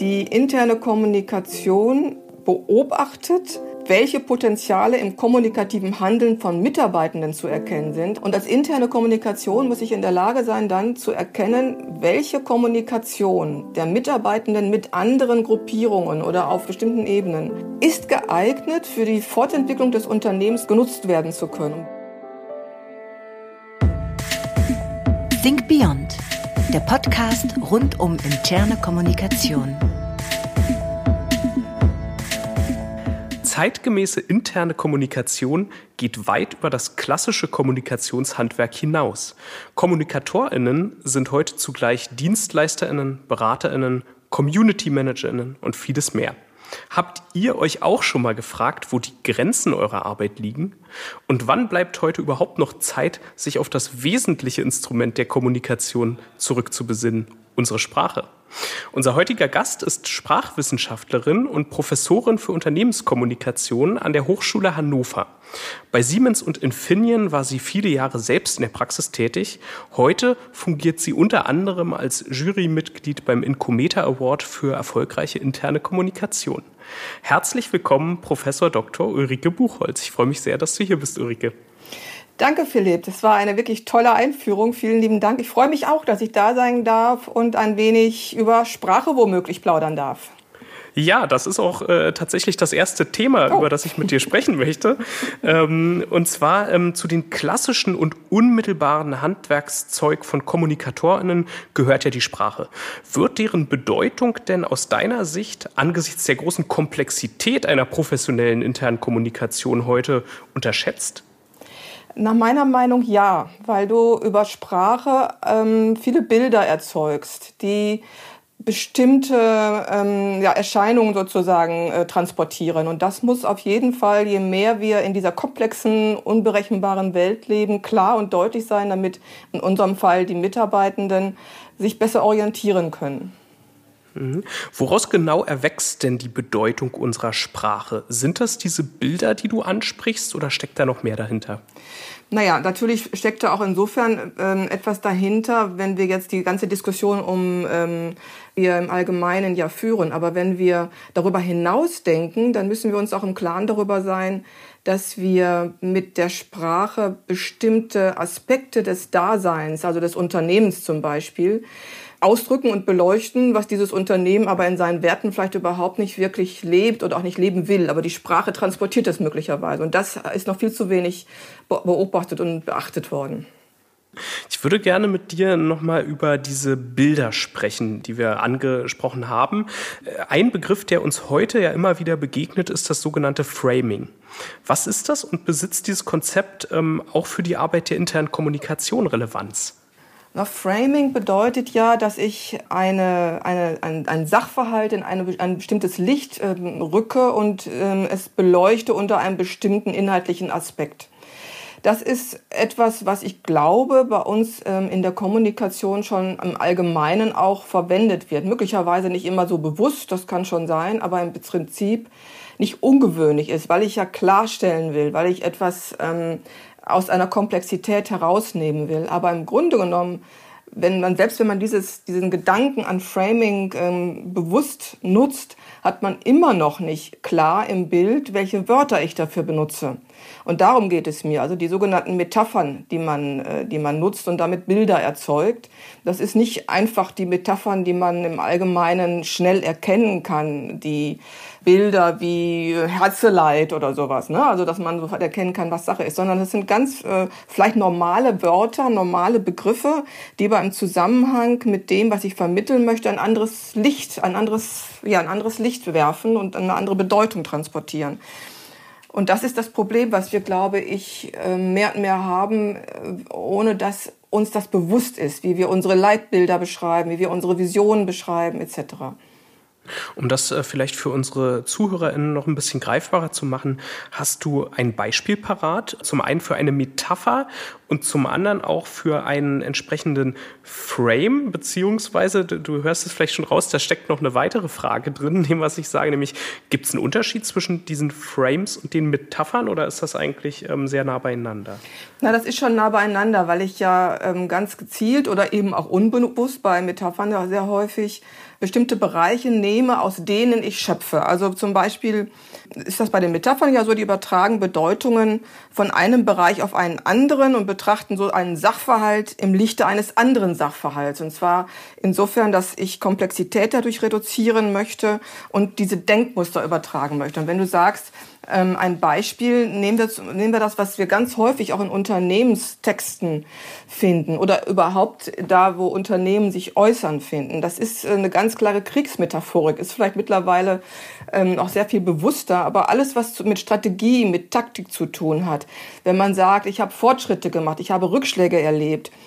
Die interne Kommunikation beobachtet, welche Potenziale im kommunikativen Handeln von Mitarbeitenden zu erkennen sind. Und als interne Kommunikation muss ich in der Lage sein, dann zu erkennen, welche Kommunikation der Mitarbeitenden mit anderen Gruppierungen oder auf bestimmten Ebenen ist geeignet, für die Fortentwicklung des Unternehmens genutzt werden zu können. Think Beyond, der Podcast rund um interne Kommunikation. zeitgemäße interne Kommunikation geht weit über das klassische Kommunikationshandwerk hinaus. Kommunikatorinnen sind heute zugleich Dienstleisterinnen, Beraterinnen, Community Managerinnen und vieles mehr. Habt ihr euch auch schon mal gefragt, wo die Grenzen eurer Arbeit liegen? Und wann bleibt heute überhaupt noch Zeit, sich auf das wesentliche Instrument der Kommunikation zurückzubesinnen, unsere Sprache? Unser heutiger Gast ist Sprachwissenschaftlerin und Professorin für Unternehmenskommunikation an der Hochschule Hannover. Bei Siemens und Infineon war sie viele Jahre selbst in der Praxis tätig. Heute fungiert sie unter anderem als Jurymitglied beim Incometer Award für erfolgreiche interne Kommunikation. Herzlich willkommen, Professor Dr. Ulrike Buchholz. Ich freue mich sehr, dass du hier bist, Ulrike. Danke, Philipp. Das war eine wirklich tolle Einführung. Vielen lieben Dank. Ich freue mich auch, dass ich da sein darf und ein wenig über Sprache womöglich plaudern darf. Ja, das ist auch äh, tatsächlich das erste Thema, oh. über das ich mit dir sprechen möchte. Ähm, und zwar ähm, zu den klassischen und unmittelbaren Handwerkszeug von KommunikatorInnen gehört ja die Sprache. Wird deren Bedeutung denn aus deiner Sicht angesichts der großen Komplexität einer professionellen internen Kommunikation heute unterschätzt? Nach meiner Meinung ja, weil du über Sprache ähm, viele Bilder erzeugst, die bestimmte ähm, ja, Erscheinungen sozusagen äh, transportieren. Und das muss auf jeden Fall, je mehr wir in dieser komplexen, unberechenbaren Welt leben, klar und deutlich sein, damit in unserem Fall die Mitarbeitenden sich besser orientieren können. Mhm. Woraus genau erwächst denn die Bedeutung unserer Sprache? Sind das diese Bilder, die du ansprichst, oder steckt da noch mehr dahinter? Naja, natürlich steckt da auch insofern ähm, etwas dahinter, wenn wir jetzt die ganze Diskussion um ähm, wir im Allgemeinen ja führen. Aber wenn wir darüber hinaus denken, dann müssen wir uns auch im Klaren darüber sein, dass wir mit der Sprache bestimmte Aspekte des Daseins, also des Unternehmens zum Beispiel, ausdrücken und beleuchten, was dieses Unternehmen aber in seinen Werten vielleicht überhaupt nicht wirklich lebt oder auch nicht leben will. Aber die Sprache transportiert das möglicherweise. Und das ist noch viel zu wenig beobachtet und beachtet worden. Ich würde gerne mit dir nochmal über diese Bilder sprechen, die wir angesprochen haben. Ein Begriff, der uns heute ja immer wieder begegnet, ist das sogenannte Framing. Was ist das und besitzt dieses Konzept ähm, auch für die Arbeit der internen Kommunikation Relevanz? Na, Framing bedeutet ja, dass ich eine, eine, ein, ein Sachverhalt in eine, ein bestimmtes Licht ähm, rücke und ähm, es beleuchte unter einem bestimmten inhaltlichen Aspekt. Das ist etwas, was ich glaube, bei uns ähm, in der Kommunikation schon im Allgemeinen auch verwendet wird. Möglicherweise nicht immer so bewusst, das kann schon sein, aber im Prinzip nicht ungewöhnlich ist, weil ich ja klarstellen will, weil ich etwas ähm, aus einer Komplexität herausnehmen will. Aber im Grunde genommen, wenn man, selbst wenn man dieses, diesen Gedanken an Framing ähm, bewusst nutzt, hat man immer noch nicht klar im Bild, welche Wörter ich dafür benutze. Und darum geht es mir. Also die sogenannten Metaphern, die man, äh, die man nutzt und damit Bilder erzeugt. Das ist nicht einfach die Metaphern, die man im Allgemeinen schnell erkennen kann, die Bilder wie Herzeleid oder sowas, ne? also dass man sofort erkennen kann, was Sache ist, sondern es sind ganz äh, vielleicht normale Wörter, normale Begriffe, die aber im Zusammenhang mit dem, was ich vermitteln möchte, ein anderes Licht, ein anderes, ja, ein anderes Licht werfen und eine andere Bedeutung transportieren. Und das ist das Problem, was wir, glaube ich, äh, mehr und mehr haben, äh, ohne dass uns das bewusst ist, wie wir unsere Leitbilder beschreiben, wie wir unsere Visionen beschreiben etc. Um das äh, vielleicht für unsere ZuhörerInnen noch ein bisschen greifbarer zu machen, hast du ein Beispiel parat? Zum einen für eine Metapher und zum anderen auch für einen entsprechenden Frame, beziehungsweise, du hörst es vielleicht schon raus, da steckt noch eine weitere Frage drin, dem was ich sage, nämlich gibt es einen Unterschied zwischen diesen Frames und den Metaphern oder ist das eigentlich ähm, sehr nah beieinander? Na, das ist schon nah beieinander, weil ich ja ähm, ganz gezielt oder eben auch unbewusst bei Metaphern ja sehr häufig bestimmte Bereiche nehme, aus denen ich schöpfe. Also zum Beispiel ist das bei den Metaphern ja so, die übertragen Bedeutungen von einem Bereich auf einen anderen und betrachten so einen Sachverhalt im Lichte eines anderen Sachverhalts. Und zwar insofern, dass ich Komplexität dadurch reduzieren möchte und diese Denkmuster übertragen möchte. Und wenn du sagst, ein Beispiel, nehmen wir, nehmen wir das, was wir ganz häufig auch in Unternehmenstexten finden oder überhaupt da, wo Unternehmen sich äußern finden. Das ist äh, eine ganz klare Kriegsmetaphorik, ist vielleicht mittlerweile ähm, auch sehr viel bewusster, aber alles, was mit Strategie, mit Taktik zu tun hat, wenn man sagt, ich habe Fortschritte gemacht, ich habe Rückschläge erlebt, ähm,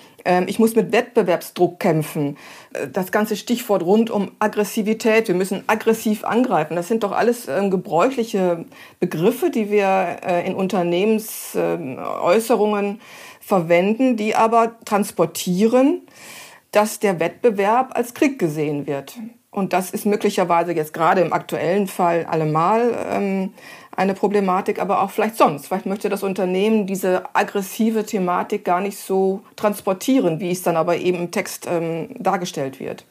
ich muss mit Wettbewerbsdruck kämpfen. Äh, das ganze Stichwort rund um Aggressivität. Wir müssen aggressiv angreifen. Das sind doch alles ähm, gebräuchliche Begriffe, die wir äh, in Unternehmensäußerungen verwenden, die aber transportieren, dass der Wettbewerb als Krieg gesehen wird. Und das ist möglicherweise jetzt gerade im aktuellen Fall allemal ähm, eine Problematik, aber auch vielleicht sonst. Vielleicht möchte das Unternehmen diese aggressive Thematik gar nicht so transportieren, wie es dann aber eben im Text ähm, dargestellt wird.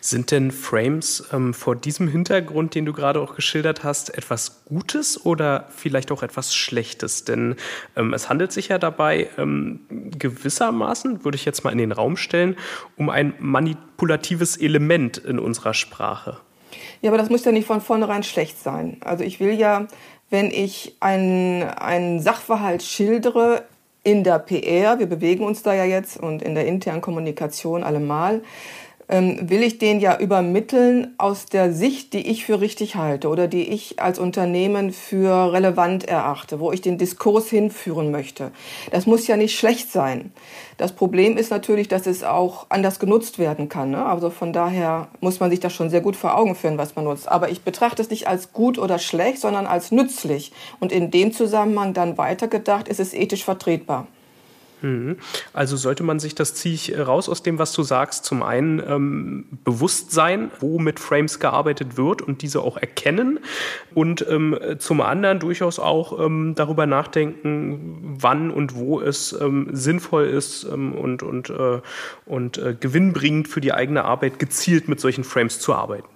Sind denn Frames ähm, vor diesem Hintergrund, den du gerade auch geschildert hast, etwas Gutes oder vielleicht auch etwas Schlechtes? Denn ähm, es handelt sich ja dabei ähm, gewissermaßen, würde ich jetzt mal in den Raum stellen, um ein manipulatives Element in unserer Sprache. Ja, aber das muss ja nicht von vornherein schlecht sein. Also ich will ja, wenn ich einen, Sachverhalt schildere, in der PR, wir bewegen uns da ja jetzt und in der internen Kommunikation allemal, will ich den ja übermitteln aus der Sicht, die ich für richtig halte oder die ich als Unternehmen für relevant erachte, wo ich den Diskurs hinführen möchte. Das muss ja nicht schlecht sein. Das Problem ist natürlich, dass es auch anders genutzt werden kann. Ne? Also von daher muss man sich das schon sehr gut vor Augen führen, was man nutzt. Aber ich betrachte es nicht als gut oder schlecht, sondern als nützlich. Und in dem Zusammenhang dann weitergedacht ist es ethisch vertretbar. Mhm. Also sollte man sich, das ziehe ich raus aus dem, was du sagst, zum einen ähm, bewusst sein, wo mit Frames gearbeitet wird und diese auch erkennen und ähm, zum anderen durchaus auch ähm, darüber nachdenken, wann und wo es ähm, sinnvoll ist ähm, und, und, äh, und äh, gewinnbringend für die eigene Arbeit gezielt mit solchen Frames zu arbeiten.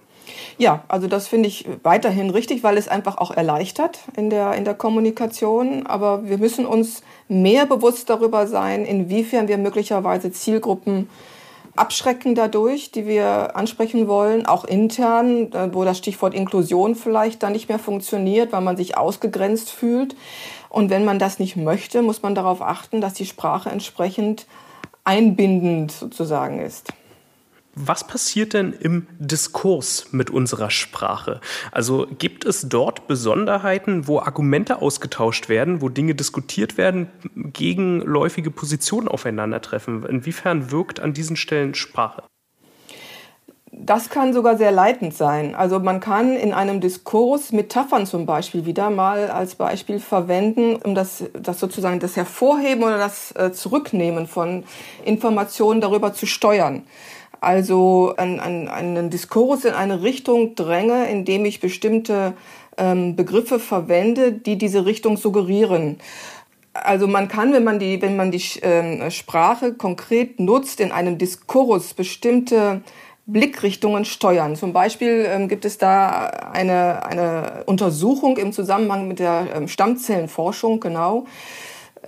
Ja, also das finde ich weiterhin richtig, weil es einfach auch erleichtert in der, in der Kommunikation. Aber wir müssen uns mehr bewusst darüber sein, inwiefern wir möglicherweise Zielgruppen abschrecken dadurch, die wir ansprechen wollen, auch intern, äh, wo das Stichwort Inklusion vielleicht dann nicht mehr funktioniert, weil man sich ausgegrenzt fühlt. Und wenn man das nicht möchte, muss man darauf achten, dass die Sprache entsprechend einbindend sozusagen ist. Was passiert denn im Diskurs mit unserer Sprache? Also gibt es dort Besonderheiten, wo Argumente ausgetauscht werden, wo Dinge diskutiert werden, gegenläufige Positionen aufeinandertreffen? Inwiefern wirkt an diesen Stellen Sprache? Das kann sogar sehr leitend sein. Also man kann in einem Diskurs Metaphern zum Beispiel wieder mal als Beispiel verwenden, um das, das sozusagen das Hervorheben oder das äh, Zurücknehmen von Informationen darüber zu steuern also an, an, einen Diskurs in eine Richtung dränge, indem ich bestimmte ähm, Begriffe verwende, die diese Richtung suggerieren. Also man kann, wenn man die, wenn man die ähm, Sprache konkret nutzt, in einem Diskurs bestimmte Blickrichtungen steuern. Zum Beispiel ähm, gibt es da eine, eine Untersuchung im Zusammenhang mit der ähm, Stammzellenforschung, genau,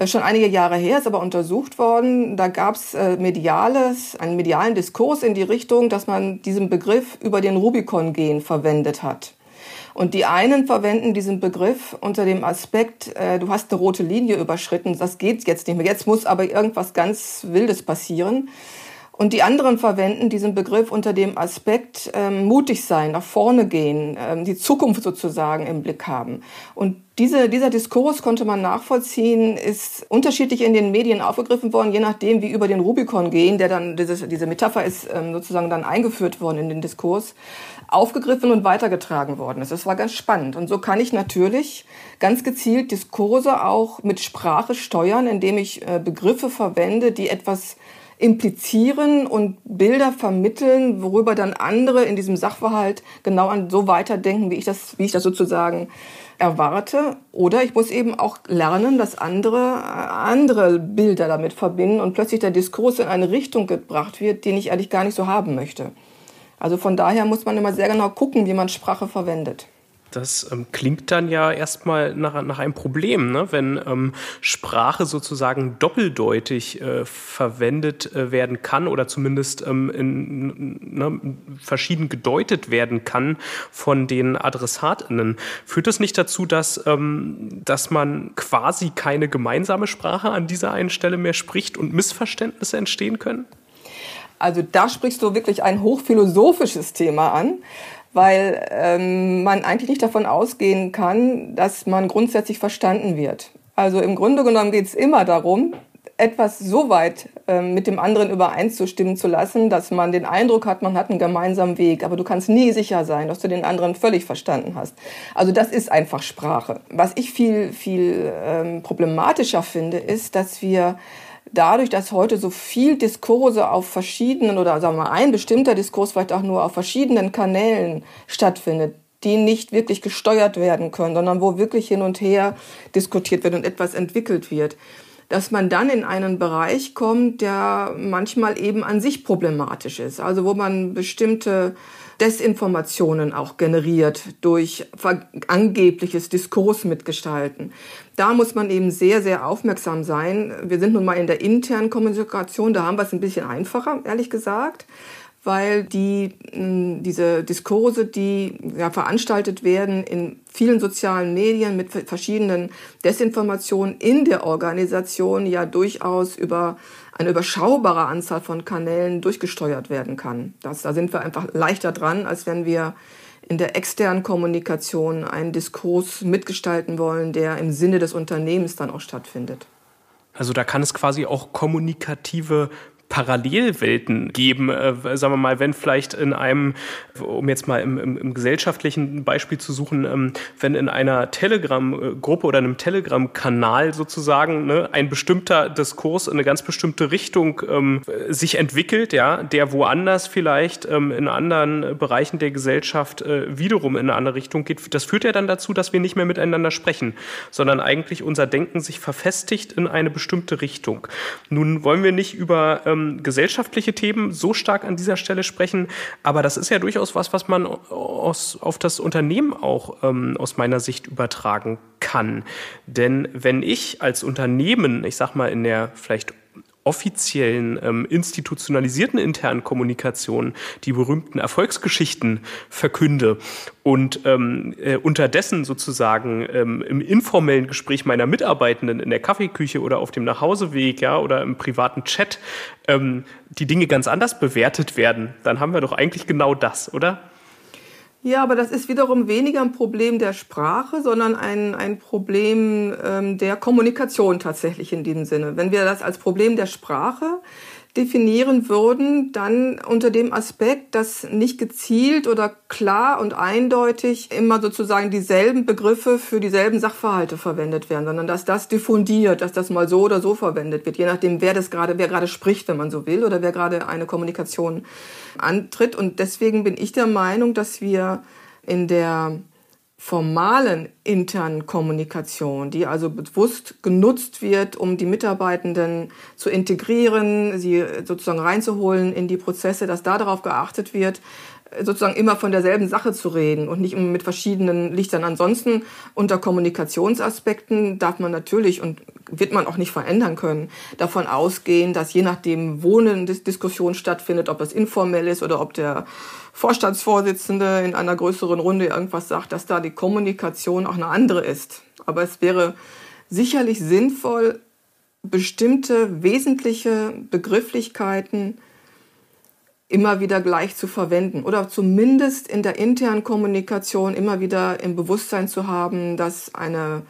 schon einige Jahre her, ist aber untersucht worden. Da gab es äh, mediales, einen medialen Diskurs in die Richtung, dass man diesen Begriff über den Rubicon-Gen verwendet hat. Und die einen verwenden diesen Begriff unter dem Aspekt, äh, du hast eine rote Linie überschritten, das geht jetzt nicht mehr. Jetzt muss aber irgendwas ganz Wildes passieren. Und die anderen verwenden diesen Begriff unter dem Aspekt ähm, mutig sein, nach vorne gehen, ähm, die Zukunft sozusagen im Blick haben. Und diese, dieser Diskurs konnte man nachvollziehen, ist unterschiedlich in den Medien aufgegriffen worden, je nachdem, wie über den Rubikon gehen, der dann, dieses, diese Metapher ist ähm, sozusagen dann eingeführt worden in den Diskurs, aufgegriffen und weitergetragen worden ist. Das war ganz spannend. Und so kann ich natürlich ganz gezielt Diskurse auch mit Sprache steuern, indem ich äh, Begriffe verwende, die etwas implizieren und Bilder vermitteln, worüber dann andere in diesem Sachverhalt genau an so weiterdenken, wie ich das, wie ich das sozusagen erwarte. Oder ich muss eben auch lernen, dass andere andere Bilder damit verbinden und plötzlich der Diskurs in eine Richtung gebracht wird, den ich eigentlich gar nicht so haben möchte. Also von daher muss man immer sehr genau gucken, wie man Sprache verwendet. Das ähm, klingt dann ja erstmal nach, nach einem Problem, ne? wenn ähm, Sprache sozusagen doppeldeutig äh, verwendet äh, werden kann oder zumindest ähm, in, ne, verschieden gedeutet werden kann von den AdressatInnen. Führt das nicht dazu, dass, ähm, dass man quasi keine gemeinsame Sprache an dieser einen Stelle mehr spricht und Missverständnisse entstehen können? Also da sprichst du wirklich ein hochphilosophisches Thema an weil ähm, man eigentlich nicht davon ausgehen kann, dass man grundsätzlich verstanden wird. Also im Grunde genommen geht es immer darum, etwas so weit ähm, mit dem anderen übereinzustimmen zu lassen, dass man den Eindruck hat, man hat einen gemeinsamen Weg, aber du kannst nie sicher sein, dass du den anderen völlig verstanden hast. Also das ist einfach Sprache. Was ich viel, viel ähm, problematischer finde, ist, dass wir dadurch, dass heute so viel Diskurse auf verschiedenen oder sagen wir mal ein bestimmter Diskurs vielleicht auch nur auf verschiedenen Kanälen stattfindet, die nicht wirklich gesteuert werden können, sondern wo wirklich hin und her diskutiert wird und etwas entwickelt wird, dass man dann in einen Bereich kommt, der manchmal eben an sich problematisch ist. Also wo man bestimmte Desinformationen auch generiert durch angebliches Diskurs mitgestalten. Da muss man eben sehr, sehr aufmerksam sein. Wir sind nun mal in der internen Kommunikation, da haben wir es ein bisschen einfacher, ehrlich gesagt weil die, diese Diskurse, die ja, veranstaltet werden in vielen sozialen Medien mit verschiedenen Desinformationen in der Organisation ja durchaus über eine überschaubare Anzahl von Kanälen durchgesteuert werden kann. Das, da sind wir einfach leichter dran, als wenn wir in der externen Kommunikation einen Diskurs mitgestalten wollen, der im Sinne des Unternehmens dann auch stattfindet. Also da kann es quasi auch kommunikative Parallelwelten geben. Äh, sagen wir mal, wenn vielleicht in einem, um jetzt mal im, im, im gesellschaftlichen Beispiel zu suchen, ähm, wenn in einer Telegram-Gruppe oder einem Telegram-Kanal sozusagen ne, ein bestimmter Diskurs in eine ganz bestimmte Richtung ähm, sich entwickelt, ja, der woanders vielleicht ähm, in anderen Bereichen der Gesellschaft äh, wiederum in eine andere Richtung geht, das führt ja dann dazu, dass wir nicht mehr miteinander sprechen, sondern eigentlich unser Denken sich verfestigt in eine bestimmte Richtung. Nun wollen wir nicht über ähm, gesellschaftliche Themen so stark an dieser Stelle sprechen. Aber das ist ja durchaus was, was man aus, auf das Unternehmen auch ähm, aus meiner Sicht übertragen kann. Denn wenn ich als Unternehmen, ich sag mal in der vielleicht offiziellen, ähm, institutionalisierten internen Kommunikation die berühmten Erfolgsgeschichten verkünde und ähm, äh, unterdessen sozusagen ähm, im informellen Gespräch meiner Mitarbeitenden in der Kaffeeküche oder auf dem Nachhauseweg ja, oder im privaten Chat ähm, die Dinge ganz anders bewertet werden, dann haben wir doch eigentlich genau das, oder? Ja, aber das ist wiederum weniger ein Problem der Sprache, sondern ein, ein Problem ähm, der Kommunikation tatsächlich in diesem Sinne. Wenn wir das als Problem der Sprache definieren würden, dann unter dem Aspekt, dass nicht gezielt oder klar und eindeutig immer sozusagen dieselben Begriffe für dieselben Sachverhalte verwendet werden, sondern dass das diffundiert, dass das mal so oder so verwendet wird, je nachdem, wer das gerade, wer gerade spricht, wenn man so will, oder wer gerade eine Kommunikation antritt. Und deswegen bin ich der Meinung, dass wir in der formalen internen Kommunikation, die also bewusst genutzt wird, um die Mitarbeitenden zu integrieren, sie sozusagen reinzuholen in die Prozesse, dass da darauf geachtet wird, sozusagen immer von derselben Sache zu reden und nicht mit verschiedenen Lichtern. Ansonsten unter Kommunikationsaspekten darf man natürlich und wird man auch nicht verändern können, davon ausgehen, dass je nachdem, wo Diskussion stattfindet, ob das informell ist oder ob der Vorstandsvorsitzende in einer größeren Runde irgendwas sagt, dass da die Kommunikation auch eine andere ist. Aber es wäre sicherlich sinnvoll, bestimmte wesentliche Begrifflichkeiten immer wieder gleich zu verwenden oder zumindest in der internen Kommunikation immer wieder im Bewusstsein zu haben, dass eine,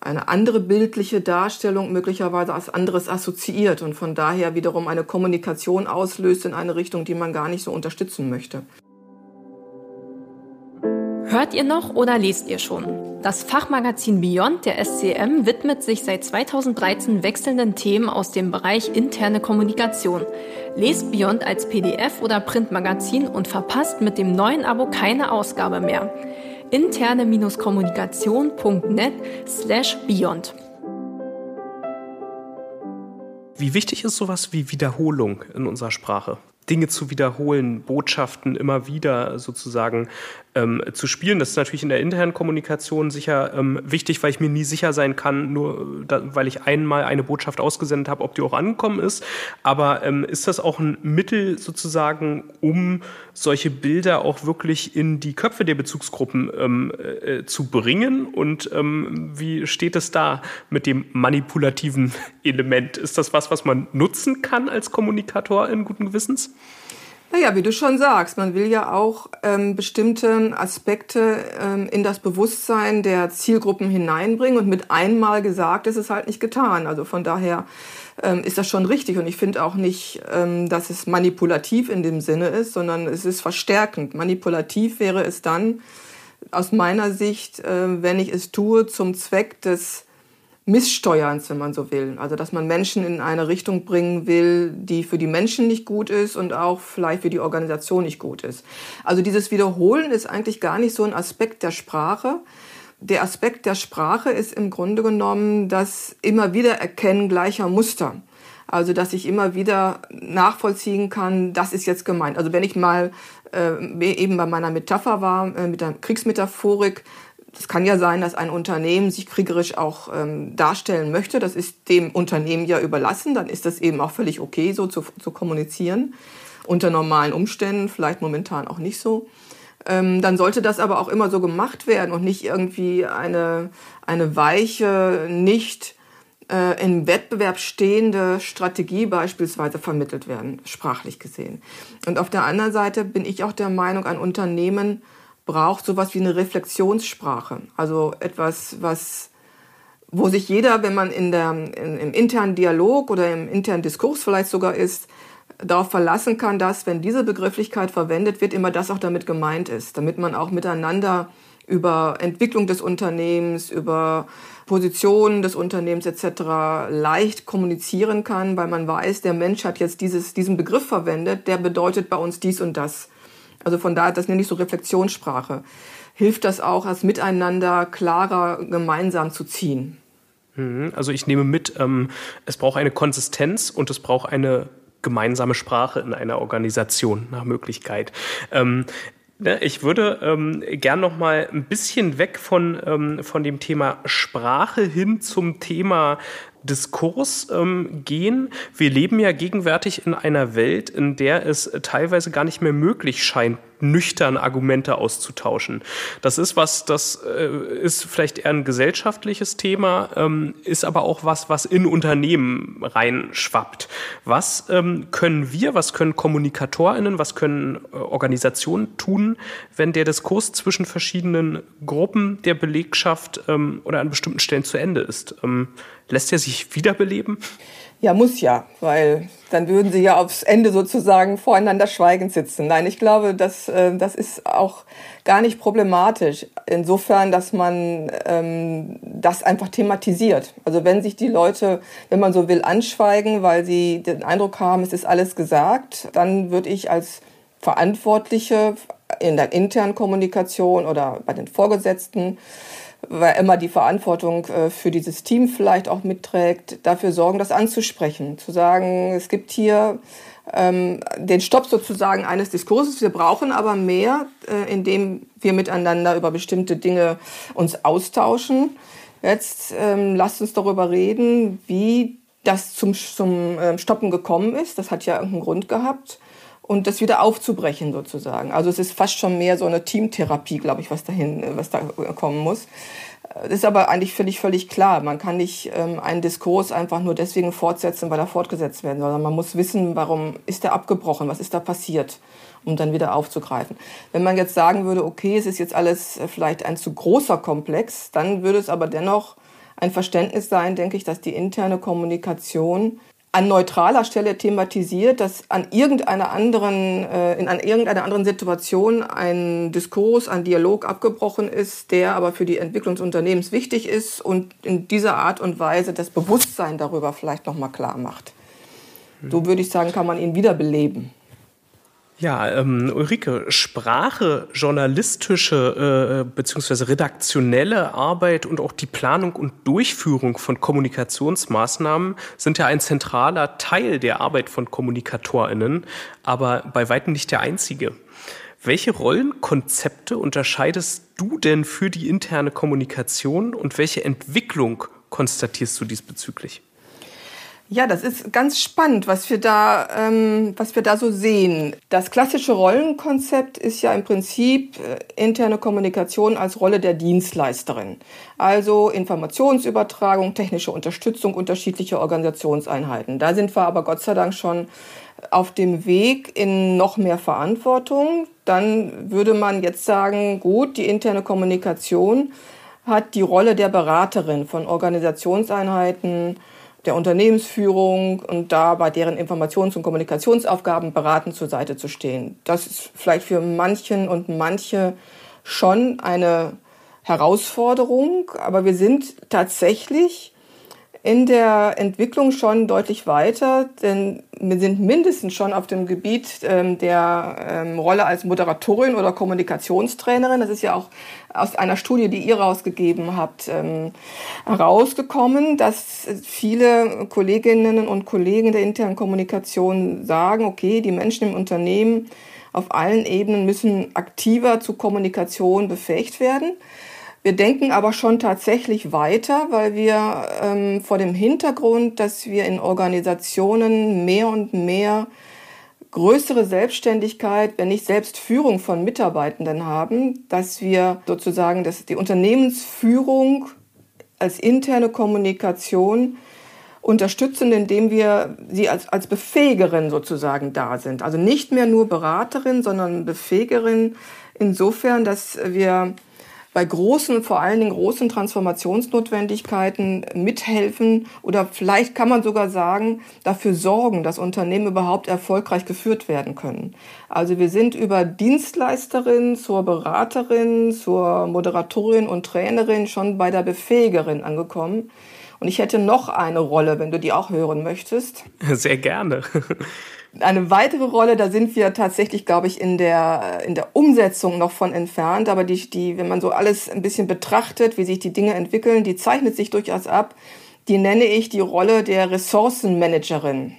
eine andere bildliche Darstellung möglicherweise als anderes assoziiert und von daher wiederum eine Kommunikation auslöst in eine Richtung, die man gar nicht so unterstützen möchte. Hört ihr noch oder lest ihr schon? Das Fachmagazin Beyond der SCM widmet sich seit 2013 wechselnden Themen aus dem Bereich interne Kommunikation. Lest Beyond als PDF oder Printmagazin und verpasst mit dem neuen Abo keine Ausgabe mehr. interne-kommunikation.net slash beyond. Wie wichtig ist sowas wie Wiederholung in unserer Sprache? Dinge zu wiederholen, Botschaften immer wieder sozusagen ähm, zu spielen. Das ist natürlich in der internen Kommunikation sicher ähm, wichtig, weil ich mir nie sicher sein kann, nur da, weil ich einmal eine Botschaft ausgesendet habe, ob die auch angekommen ist. Aber ähm, ist das auch ein Mittel sozusagen, um solche Bilder auch wirklich in die Köpfe der Bezugsgruppen ähm, äh, zu bringen? Und ähm, wie steht es da mit dem manipulativen Element? Ist das was, was man nutzen kann als Kommunikator in guten Gewissens? Naja, wie du schon sagst, man will ja auch ähm, bestimmte Aspekte ähm, in das Bewusstsein der Zielgruppen hineinbringen und mit einmal gesagt ist es halt nicht getan. Also von daher ähm, ist das schon richtig und ich finde auch nicht, ähm, dass es manipulativ in dem Sinne ist, sondern es ist verstärkend. Manipulativ wäre es dann aus meiner Sicht, äh, wenn ich es tue zum Zweck des Misssteuerns, wenn man so will. Also dass man Menschen in eine Richtung bringen will, die für die Menschen nicht gut ist und auch vielleicht für die Organisation nicht gut ist. Also dieses Wiederholen ist eigentlich gar nicht so ein Aspekt der Sprache. Der Aspekt der Sprache ist im Grunde genommen das immer wieder Erkennen gleicher Muster. Also dass ich immer wieder nachvollziehen kann, das ist jetzt gemeint. Also wenn ich mal äh, eben bei meiner Metapher war, äh, mit der Kriegsmetaphorik, es kann ja sein, dass ein Unternehmen sich kriegerisch auch ähm, darstellen möchte. Das ist dem Unternehmen ja überlassen. Dann ist das eben auch völlig okay, so zu, zu kommunizieren. Unter normalen Umständen, vielleicht momentan auch nicht so. Ähm, dann sollte das aber auch immer so gemacht werden und nicht irgendwie eine, eine weiche, nicht äh, im Wettbewerb stehende Strategie beispielsweise vermittelt werden, sprachlich gesehen. Und auf der anderen Seite bin ich auch der Meinung, ein Unternehmen braucht sowas wie eine Reflexionssprache. Also etwas, was, wo sich jeder, wenn man in der, in, im internen Dialog oder im internen Diskurs vielleicht sogar ist, darauf verlassen kann, dass, wenn diese Begrifflichkeit verwendet wird, immer das auch damit gemeint ist, damit man auch miteinander über Entwicklung des Unternehmens, über Positionen des Unternehmens etc. leicht kommunizieren kann, weil man weiß, der Mensch hat jetzt dieses, diesen Begriff verwendet, der bedeutet bei uns dies und das. Also von daher, das nenne ich so Reflexionssprache. Hilft das auch, als Miteinander klarer gemeinsam zu ziehen? Mhm. Also ich nehme mit, ähm, es braucht eine Konsistenz und es braucht eine gemeinsame Sprache in einer Organisation nach Möglichkeit. Ähm, ne, ich würde ähm, gern noch mal ein bisschen weg von, ähm, von dem Thema Sprache hin zum Thema Diskurs ähm, gehen. Wir leben ja gegenwärtig in einer Welt, in der es teilweise gar nicht mehr möglich scheint, nüchtern Argumente auszutauschen. Das ist was, das äh, ist vielleicht eher ein gesellschaftliches Thema, ähm, ist aber auch was, was in Unternehmen reinschwappt. Was ähm, können wir, was können KommunikatorInnen, was können äh, Organisationen tun, wenn der Diskurs zwischen verschiedenen Gruppen der Belegschaft ähm, oder an bestimmten Stellen zu Ende ist? Ähm, lässt er sich wiederbeleben? Ja, muss ja, weil dann würden sie ja aufs Ende sozusagen voreinander schweigend sitzen. Nein, ich glaube, das, äh, das ist auch gar nicht problematisch. Insofern, dass man ähm, das einfach thematisiert. Also wenn sich die Leute, wenn man so will, anschweigen, weil sie den Eindruck haben, es ist alles gesagt, dann würde ich als Verantwortliche in der internen Kommunikation oder bei den Vorgesetzten weil immer die Verantwortung äh, für dieses Team vielleicht auch mitträgt, dafür sorgen, das anzusprechen. Zu sagen, es gibt hier ähm, den Stopp sozusagen eines Diskurses. Wir brauchen aber mehr, äh, indem wir miteinander über bestimmte Dinge uns austauschen. Jetzt ähm, lasst uns darüber reden, wie das zum, zum äh, Stoppen gekommen ist. Das hat ja irgendeinen Grund gehabt und das wieder aufzubrechen sozusagen. Also es ist fast schon mehr so eine Teamtherapie, glaube ich, was dahin, was da kommen muss. Das ist aber eigentlich völlig, völlig klar. Man kann nicht ähm, einen Diskurs einfach nur deswegen fortsetzen, weil er fortgesetzt werden soll, man muss wissen, warum ist er abgebrochen, was ist da passiert, um dann wieder aufzugreifen. Wenn man jetzt sagen würde, okay, es ist jetzt alles äh, vielleicht ein zu großer Komplex, dann würde es aber dennoch ein Verständnis sein, denke ich, dass die interne Kommunikation an neutraler Stelle thematisiert, dass an irgendeiner anderen, äh, in an irgendeiner anderen Situation ein Diskurs, ein Dialog abgebrochen ist, der aber für die Entwicklung des Unternehmens wichtig ist und in dieser Art und Weise das Bewusstsein darüber vielleicht nochmal klar macht. So würde ich sagen, kann man ihn wiederbeleben. Ja, ähm, Ulrike, Sprache, journalistische äh, bzw. redaktionelle Arbeit und auch die Planung und Durchführung von Kommunikationsmaßnahmen sind ja ein zentraler Teil der Arbeit von Kommunikatorinnen, aber bei weitem nicht der einzige. Welche Rollenkonzepte unterscheidest du denn für die interne Kommunikation und welche Entwicklung konstatierst du diesbezüglich? Ja, das ist ganz spannend, was wir da, ähm, was wir da so sehen. Das klassische Rollenkonzept ist ja im Prinzip äh, interne Kommunikation als Rolle der Dienstleisterin. Also Informationsübertragung, technische Unterstützung unterschiedlicher Organisationseinheiten. Da sind wir aber Gott sei Dank schon auf dem Weg in noch mehr Verantwortung. Dann würde man jetzt sagen, gut, die interne Kommunikation hat die Rolle der Beraterin von Organisationseinheiten, der Unternehmensführung und da bei deren Informations- und Kommunikationsaufgaben beratend zur Seite zu stehen. Das ist vielleicht für manchen und manche schon eine Herausforderung, aber wir sind tatsächlich in der Entwicklung schon deutlich weiter, denn wir sind mindestens schon auf dem Gebiet ähm, der ähm, Rolle als Moderatorin oder Kommunikationstrainerin. Das ist ja auch aus einer Studie, die ihr rausgegeben habt, ähm, herausgekommen, dass viele Kolleginnen und Kollegen der internen Kommunikation sagen, okay, die Menschen im Unternehmen auf allen Ebenen müssen aktiver zu Kommunikation befähigt werden. Wir denken aber schon tatsächlich weiter, weil wir ähm, vor dem Hintergrund, dass wir in Organisationen mehr und mehr größere Selbstständigkeit, wenn nicht Selbstführung von Mitarbeitenden haben, dass wir sozusagen dass die Unternehmensführung als interne Kommunikation unterstützen, indem wir sie als, als Befähigerin sozusagen da sind. Also nicht mehr nur Beraterin, sondern Befähigerin insofern, dass wir bei großen, vor allen Dingen großen Transformationsnotwendigkeiten mithelfen oder vielleicht kann man sogar sagen, dafür sorgen, dass Unternehmen überhaupt erfolgreich geführt werden können. Also wir sind über Dienstleisterin zur Beraterin, zur Moderatorin und Trainerin schon bei der Befähigerin angekommen. Und ich hätte noch eine Rolle, wenn du die auch hören möchtest. Sehr gerne. Eine weitere Rolle, da sind wir tatsächlich, glaube ich, in der, in der Umsetzung noch von entfernt. Aber die, die, wenn man so alles ein bisschen betrachtet, wie sich die Dinge entwickeln, die zeichnet sich durchaus ab. Die nenne ich die Rolle der Ressourcenmanagerin.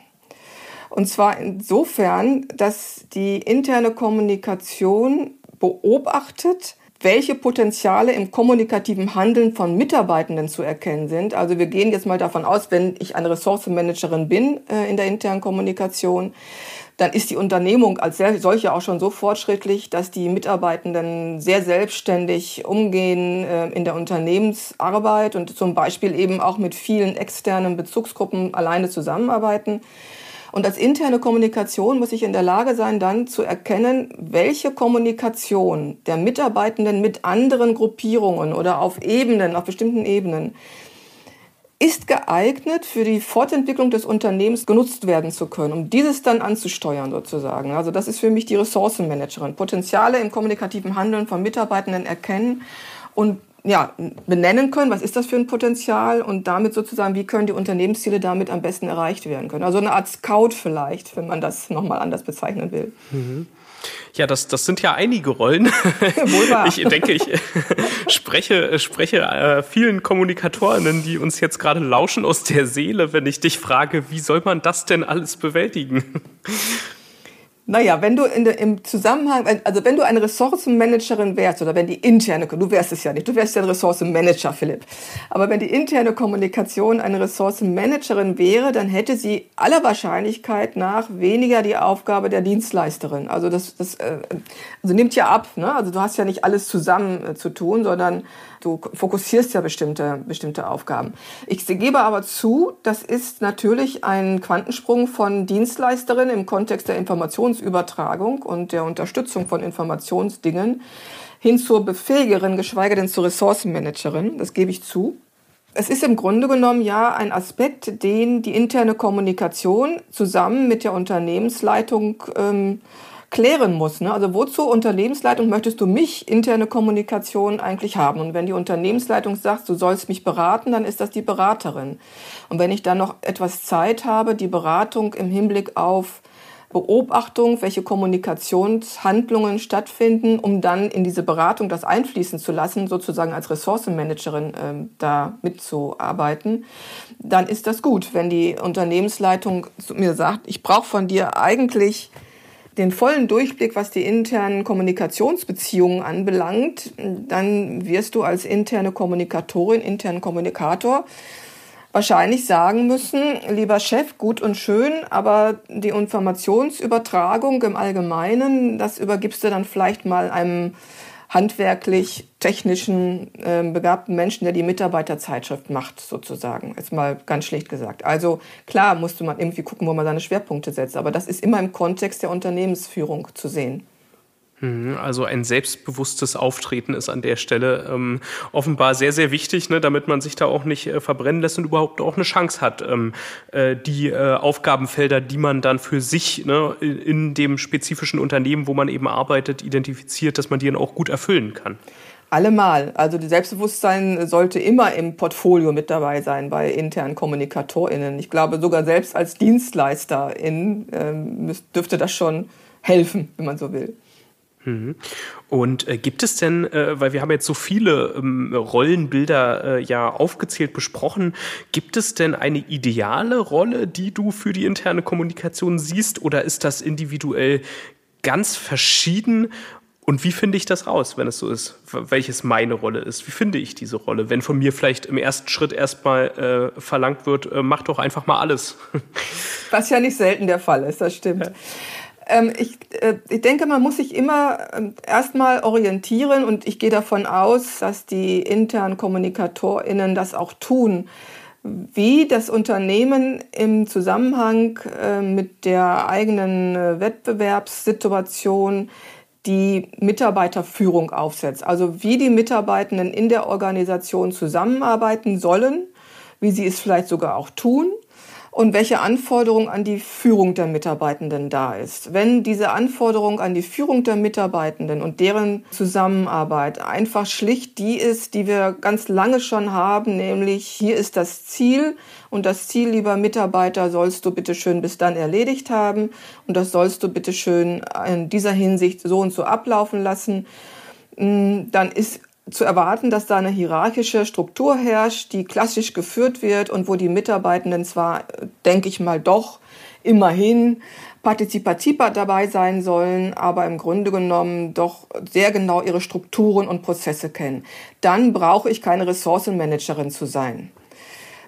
Und zwar insofern, dass die interne Kommunikation beobachtet, welche Potenziale im kommunikativen Handeln von Mitarbeitenden zu erkennen sind. Also wir gehen jetzt mal davon aus, wenn ich eine Ressourcenmanagerin bin äh, in der internen Kommunikation, dann ist die Unternehmung als solche auch schon so fortschrittlich, dass die Mitarbeitenden sehr selbstständig umgehen äh, in der Unternehmensarbeit und zum Beispiel eben auch mit vielen externen Bezugsgruppen alleine zusammenarbeiten. Und als interne Kommunikation muss ich in der Lage sein, dann zu erkennen, welche Kommunikation der Mitarbeitenden mit anderen Gruppierungen oder auf Ebenen, auf bestimmten Ebenen, ist geeignet für die Fortentwicklung des Unternehmens genutzt werden zu können, um dieses dann anzusteuern sozusagen. Also das ist für mich die Ressourcenmanagerin. Potenziale im kommunikativen Handeln von Mitarbeitenden erkennen und ja, benennen können, was ist das für ein Potenzial und damit sozusagen, wie können die Unternehmensziele damit am besten erreicht werden können. Also eine Art Scout vielleicht, wenn man das nochmal anders bezeichnen will. Mhm. Ja, das, das sind ja einige Rollen. Ich denke, ich spreche, spreche äh, vielen Kommunikatorinnen, die uns jetzt gerade lauschen, aus der Seele, wenn ich dich frage, wie soll man das denn alles bewältigen? Naja, wenn du in de, im Zusammenhang, also wenn du eine Ressourcenmanagerin wärst oder wenn die interne, du wärst es ja nicht, du wärst ja ein Ressourcenmanager, Philipp. Aber wenn die interne Kommunikation eine Ressourcenmanagerin wäre, dann hätte sie aller Wahrscheinlichkeit nach weniger die Aufgabe der Dienstleisterin. Also das, das äh, also nimmt ja ab. Ne? Also du hast ja nicht alles zusammen äh, zu tun, sondern Du fokussierst ja bestimmte, bestimmte Aufgaben. Ich gebe aber zu, das ist natürlich ein Quantensprung von Dienstleisterin im Kontext der Informationsübertragung und der Unterstützung von Informationsdingen hin zur Befähigerin, geschweige denn zur Ressourcenmanagerin. Das gebe ich zu. Es ist im Grunde genommen ja ein Aspekt, den die interne Kommunikation zusammen mit der Unternehmensleitung ähm, klären muss. Ne? Also wozu Unternehmensleitung möchtest du mich, interne Kommunikation, eigentlich haben? Und wenn die Unternehmensleitung sagt, du sollst mich beraten, dann ist das die Beraterin. Und wenn ich dann noch etwas Zeit habe, die Beratung im Hinblick auf Beobachtung, welche Kommunikationshandlungen stattfinden, um dann in diese Beratung das einfließen zu lassen, sozusagen als Ressourcenmanagerin äh, da mitzuarbeiten, dann ist das gut. Wenn die Unternehmensleitung mir sagt, ich brauche von dir eigentlich den vollen Durchblick, was die internen Kommunikationsbeziehungen anbelangt, dann wirst du als interne Kommunikatorin, internen Kommunikator wahrscheinlich sagen müssen, lieber Chef, gut und schön, aber die Informationsübertragung im Allgemeinen, das übergibst du dann vielleicht mal einem handwerklich technischen äh, begabten Menschen, der die Mitarbeiterzeitschrift macht, sozusagen. Jetzt mal ganz schlicht gesagt. Also klar musste man irgendwie gucken, wo man seine Schwerpunkte setzt, aber das ist immer im Kontext der Unternehmensführung zu sehen. Mhm, also ein selbstbewusstes Auftreten ist an der Stelle ähm, offenbar sehr, sehr wichtig, ne, damit man sich da auch nicht äh, verbrennen lässt und überhaupt auch eine Chance hat, ähm, äh, die äh, Aufgabenfelder, die man dann für sich ne, in dem spezifischen Unternehmen, wo man eben arbeitet, identifiziert, dass man die dann auch gut erfüllen kann. Allemal. Also das Selbstbewusstsein sollte immer im Portfolio mit dabei sein bei internen KommunikatorInnen. Ich glaube, sogar selbst als DienstleisterIn ähm, dürfte das schon helfen, wenn man so will. Mhm. Und äh, gibt es denn, äh, weil wir haben jetzt so viele ähm, Rollenbilder äh, ja aufgezählt besprochen, gibt es denn eine ideale Rolle, die du für die interne Kommunikation siehst oder ist das individuell ganz verschieden? Und wie finde ich das raus, wenn es so ist, welches meine Rolle ist? Wie finde ich diese Rolle? Wenn von mir vielleicht im ersten Schritt erstmal äh, verlangt wird, äh, mach doch einfach mal alles. Was ja nicht selten der Fall ist, das stimmt. Ja. Ähm, ich, äh, ich denke, man muss sich immer äh, erstmal orientieren und ich gehe davon aus, dass die internen KommunikatorInnen das auch tun. Wie das Unternehmen im Zusammenhang äh, mit der eigenen äh, Wettbewerbssituation die Mitarbeiterführung aufsetzt. Also wie die Mitarbeitenden in der Organisation zusammenarbeiten sollen, wie sie es vielleicht sogar auch tun und welche Anforderung an die Führung der Mitarbeitenden da ist. Wenn diese Anforderung an die Führung der Mitarbeitenden und deren Zusammenarbeit einfach schlicht die ist, die wir ganz lange schon haben, nämlich hier ist das Ziel und das Ziel, lieber Mitarbeiter, sollst du bitte schön bis dann erledigt haben und das sollst du bitte schön in dieser Hinsicht so und so ablaufen lassen, mm, dann ist zu erwarten, dass da eine hierarchische Struktur herrscht, die klassisch geführt wird und wo die Mitarbeitenden zwar, denke ich mal, doch immerhin partizipativer dabei sein sollen, aber im Grunde genommen doch sehr genau ihre Strukturen und Prozesse kennen. Dann brauche ich keine Ressourcenmanagerin zu sein.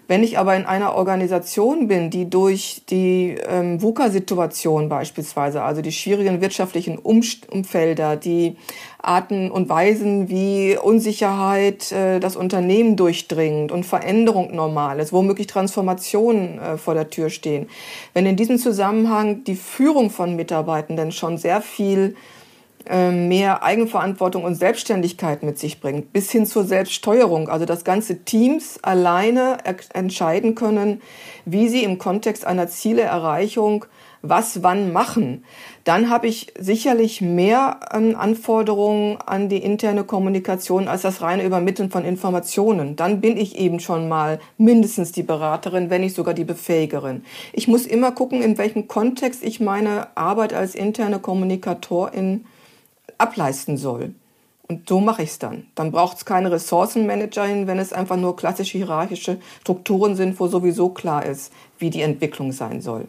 Wenn ich aber in einer Organisation bin, die durch die ähm, VUCA-Situation beispielsweise, also die schwierigen wirtschaftlichen Umfelder, die Arten und Weisen, wie Unsicherheit äh, das Unternehmen durchdringt und Veränderung normal ist, womöglich Transformationen äh, vor der Tür stehen. Wenn in diesem Zusammenhang die Führung von Mitarbeitenden schon sehr viel mehr Eigenverantwortung und Selbstständigkeit mit sich bringt, bis hin zur Selbststeuerung, also dass ganze Teams alleine entscheiden können, wie sie im Kontext einer Zieleerreichung was wann machen, dann habe ich sicherlich mehr ähm, Anforderungen an die interne Kommunikation als das reine Übermitteln von Informationen. Dann bin ich eben schon mal mindestens die Beraterin, wenn nicht sogar die Befähigerin. Ich muss immer gucken, in welchem Kontext ich meine Arbeit als interne Kommunikatorin ableisten soll. Und so mache ich es dann. Dann braucht es keine Ressourcenmanagerin, wenn es einfach nur klassische hierarchische Strukturen sind, wo sowieso klar ist, wie die Entwicklung sein soll.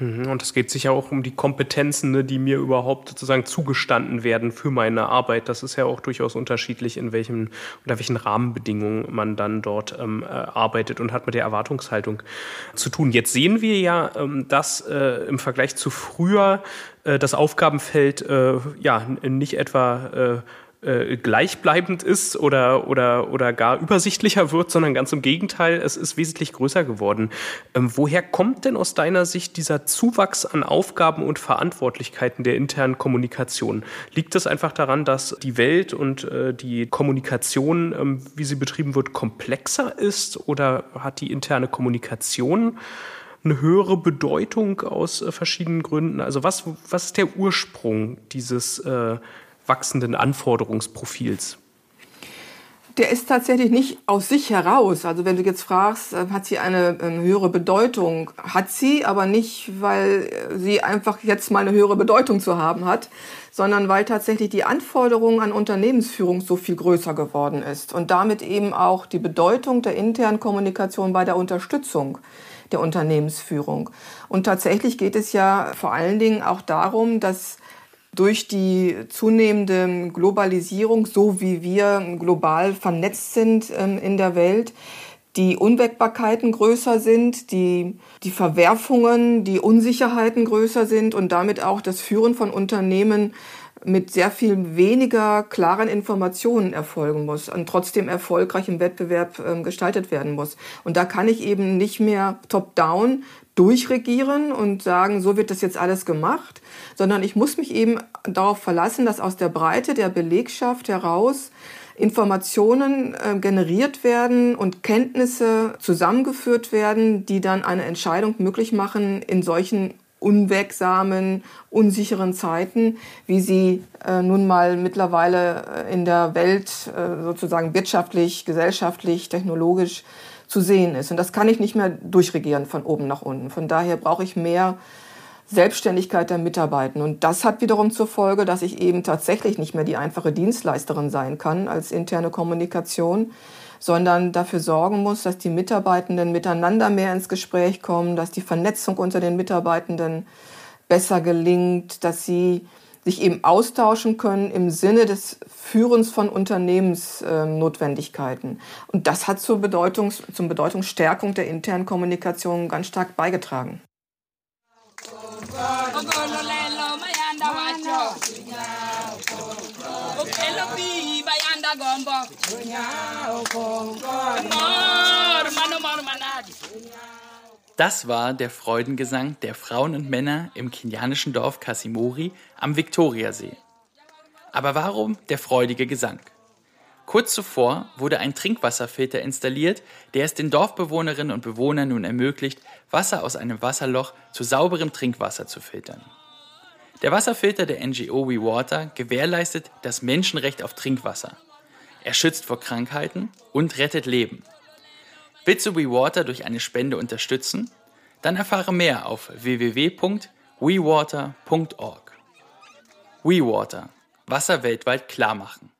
Mhm, und es geht sicher auch um die Kompetenzen, ne, die mir überhaupt sozusagen zugestanden werden für meine Arbeit. Das ist ja auch durchaus unterschiedlich, in welchen unter welchen Rahmenbedingungen man dann dort ähm, äh, arbeitet und hat mit der Erwartungshaltung zu tun. Jetzt sehen wir ja, ähm, dass äh, im Vergleich zu früher äh, das Aufgabenfeld äh, ja nicht etwa äh, gleichbleibend ist oder, oder, oder gar übersichtlicher wird, sondern ganz im Gegenteil, es ist wesentlich größer geworden. Ähm, woher kommt denn aus deiner Sicht dieser Zuwachs an Aufgaben und Verantwortlichkeiten der internen Kommunikation? Liegt es einfach daran, dass die Welt und äh, die Kommunikation, ähm, wie sie betrieben wird, komplexer ist oder hat die interne Kommunikation eine höhere Bedeutung aus äh, verschiedenen Gründen? Also was, was ist der Ursprung dieses äh, wachsenden Anforderungsprofils? Der ist tatsächlich nicht aus sich heraus. Also wenn du jetzt fragst, äh, hat sie eine ähm, höhere Bedeutung? Hat sie, aber nicht, weil sie einfach jetzt mal eine höhere Bedeutung zu haben hat, sondern weil tatsächlich die Anforderung an Unternehmensführung so viel größer geworden ist und damit eben auch die Bedeutung der internen Kommunikation bei der Unterstützung der Unternehmensführung. Und tatsächlich geht es ja vor allen Dingen auch darum, dass durch die zunehmende Globalisierung, so wie wir global vernetzt sind ähm, in der Welt, die Unwägbarkeiten größer sind, die, die Verwerfungen, die Unsicherheiten größer sind und damit auch das Führen von Unternehmen mit sehr viel weniger klaren Informationen erfolgen muss und trotzdem erfolgreich im Wettbewerb äh, gestaltet werden muss. Und da kann ich eben nicht mehr top-down durchregieren und sagen, so wird das jetzt alles gemacht, sondern ich muss mich eben darauf verlassen, dass aus der Breite der Belegschaft heraus Informationen äh, generiert werden und Kenntnisse zusammengeführt werden, die dann eine Entscheidung möglich machen in solchen unwegsamen, unsicheren Zeiten, wie sie äh, nun mal mittlerweile äh, in der Welt äh, sozusagen wirtschaftlich, gesellschaftlich, technologisch zu sehen ist. Und das kann ich nicht mehr durchregieren von oben nach unten. Von daher brauche ich mehr Selbstständigkeit der Mitarbeiter. Und das hat wiederum zur Folge, dass ich eben tatsächlich nicht mehr die einfache Dienstleisterin sein kann als interne Kommunikation, sondern dafür sorgen muss, dass die Mitarbeitenden miteinander mehr ins Gespräch kommen, dass die Vernetzung unter den Mitarbeitenden besser gelingt, dass sie sich eben austauschen können im Sinne des Führens von Unternehmensnotwendigkeiten. Und das hat zur, Bedeutungs-, zur Bedeutungsstärkung der internen Kommunikation ganz stark beigetragen. Das war der Freudengesang der Frauen und Männer im kenianischen Dorf Kasimori am Viktoriasee. Aber warum der freudige Gesang? Kurz zuvor wurde ein Trinkwasserfilter installiert, der es den Dorfbewohnerinnen und Bewohnern nun ermöglicht, Wasser aus einem Wasserloch zu sauberem Trinkwasser zu filtern. Der Wasserfilter der NGO WeWater gewährleistet das Menschenrecht auf Trinkwasser. Er schützt vor Krankheiten und rettet Leben. Willst du WeWater durch eine Spende unterstützen? Dann erfahre mehr auf www.wewater.org. WeWater. Wasser weltweit klar machen.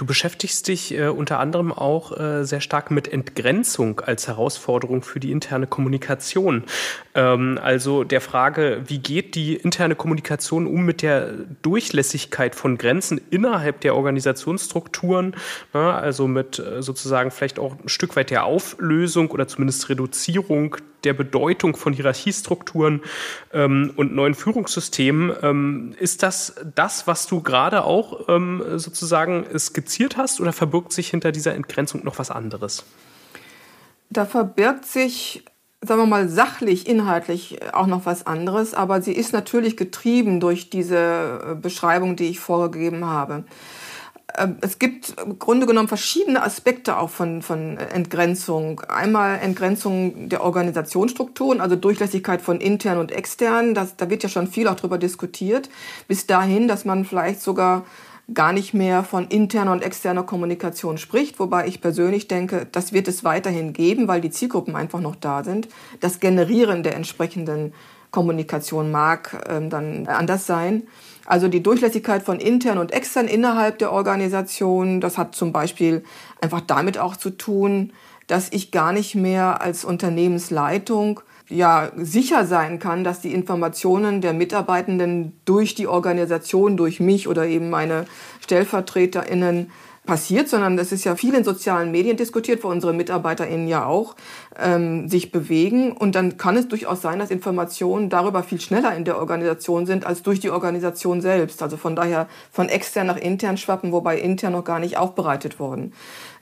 Du beschäftigst dich äh, unter anderem auch äh, sehr stark mit Entgrenzung als Herausforderung für die interne Kommunikation. Ähm, also der Frage, wie geht die interne Kommunikation um mit der Durchlässigkeit von Grenzen innerhalb der Organisationsstrukturen, na, also mit äh, sozusagen vielleicht auch ein Stück weit der Auflösung oder zumindest Reduzierung der Bedeutung von Hierarchiestrukturen ähm, und neuen Führungssystemen. Ähm, ist das das, was du gerade auch ähm, sozusagen skizziert hast oder verbirgt sich hinter dieser Entgrenzung noch was anderes? Da verbirgt sich, sagen wir mal, sachlich, inhaltlich auch noch was anderes, aber sie ist natürlich getrieben durch diese Beschreibung, die ich vorgegeben habe. Ähm, es gibt im Grunde genommen verschiedene Aspekte auch von, von Entgrenzung. Einmal Entgrenzung der Organisationsstrukturen, also Durchlässigkeit von intern und extern. Das, da wird ja schon viel auch drüber diskutiert. Bis dahin, dass man vielleicht sogar gar nicht mehr von interner und externer Kommunikation spricht, wobei ich persönlich denke, das wird es weiterhin geben, weil die Zielgruppen einfach noch da sind. Das Generieren der entsprechenden Kommunikation mag ähm, dann anders sein. Also die Durchlässigkeit von intern und extern innerhalb der Organisation, das hat zum Beispiel einfach damit auch zu tun, dass ich gar nicht mehr als Unternehmensleitung ja sicher sein kann, dass die Informationen der Mitarbeitenden durch die Organisation, durch mich oder eben meine Stellvertreterinnen passiert, sondern das ist ja viel in sozialen Medien diskutiert, wo unsere MitarbeiterInnen ja auch ähm, sich bewegen. Und dann kann es durchaus sein, dass Informationen darüber viel schneller in der Organisation sind als durch die Organisation selbst. Also von daher von extern nach intern schwappen, wobei intern noch gar nicht aufbereitet worden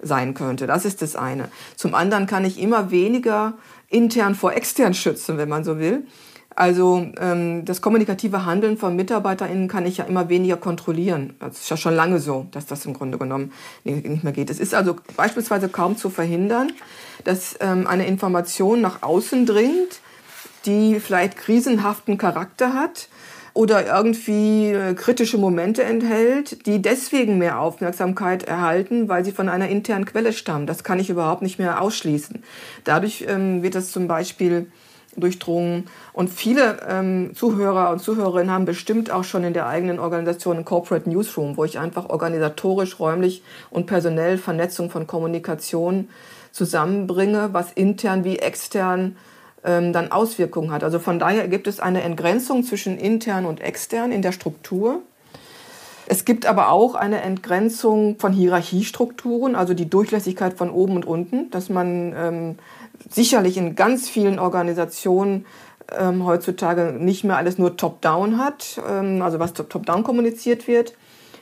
sein könnte. Das ist das eine. Zum anderen kann ich immer weniger intern vor extern schützen, wenn man so will. Also ähm, das kommunikative Handeln von MitarbeiterInnen kann ich ja immer weniger kontrollieren. Das ist ja schon lange so, dass das im Grunde genommen nicht mehr geht. Es ist also beispielsweise kaum zu verhindern, dass ähm, eine Information nach außen dringt, die vielleicht krisenhaften Charakter hat oder irgendwie äh, kritische Momente enthält, die deswegen mehr Aufmerksamkeit erhalten, weil sie von einer internen Quelle stammen. Das kann ich überhaupt nicht mehr ausschließen. Dadurch ähm, wird das zum Beispiel durchdrungen. Und viele ähm, Zuhörer und Zuhörerinnen haben bestimmt auch schon in der eigenen Organisation einen Corporate Newsroom, wo ich einfach organisatorisch, räumlich und personell Vernetzung von Kommunikation zusammenbringe, was intern wie extern ähm, dann Auswirkungen hat. Also von daher gibt es eine Entgrenzung zwischen intern und extern in der Struktur. Es gibt aber auch eine Entgrenzung von Hierarchiestrukturen, also die Durchlässigkeit von oben und unten, dass man ähm, sicherlich in ganz vielen Organisationen ähm, heutzutage nicht mehr alles nur top-down hat, ähm, also was top-down kommuniziert wird,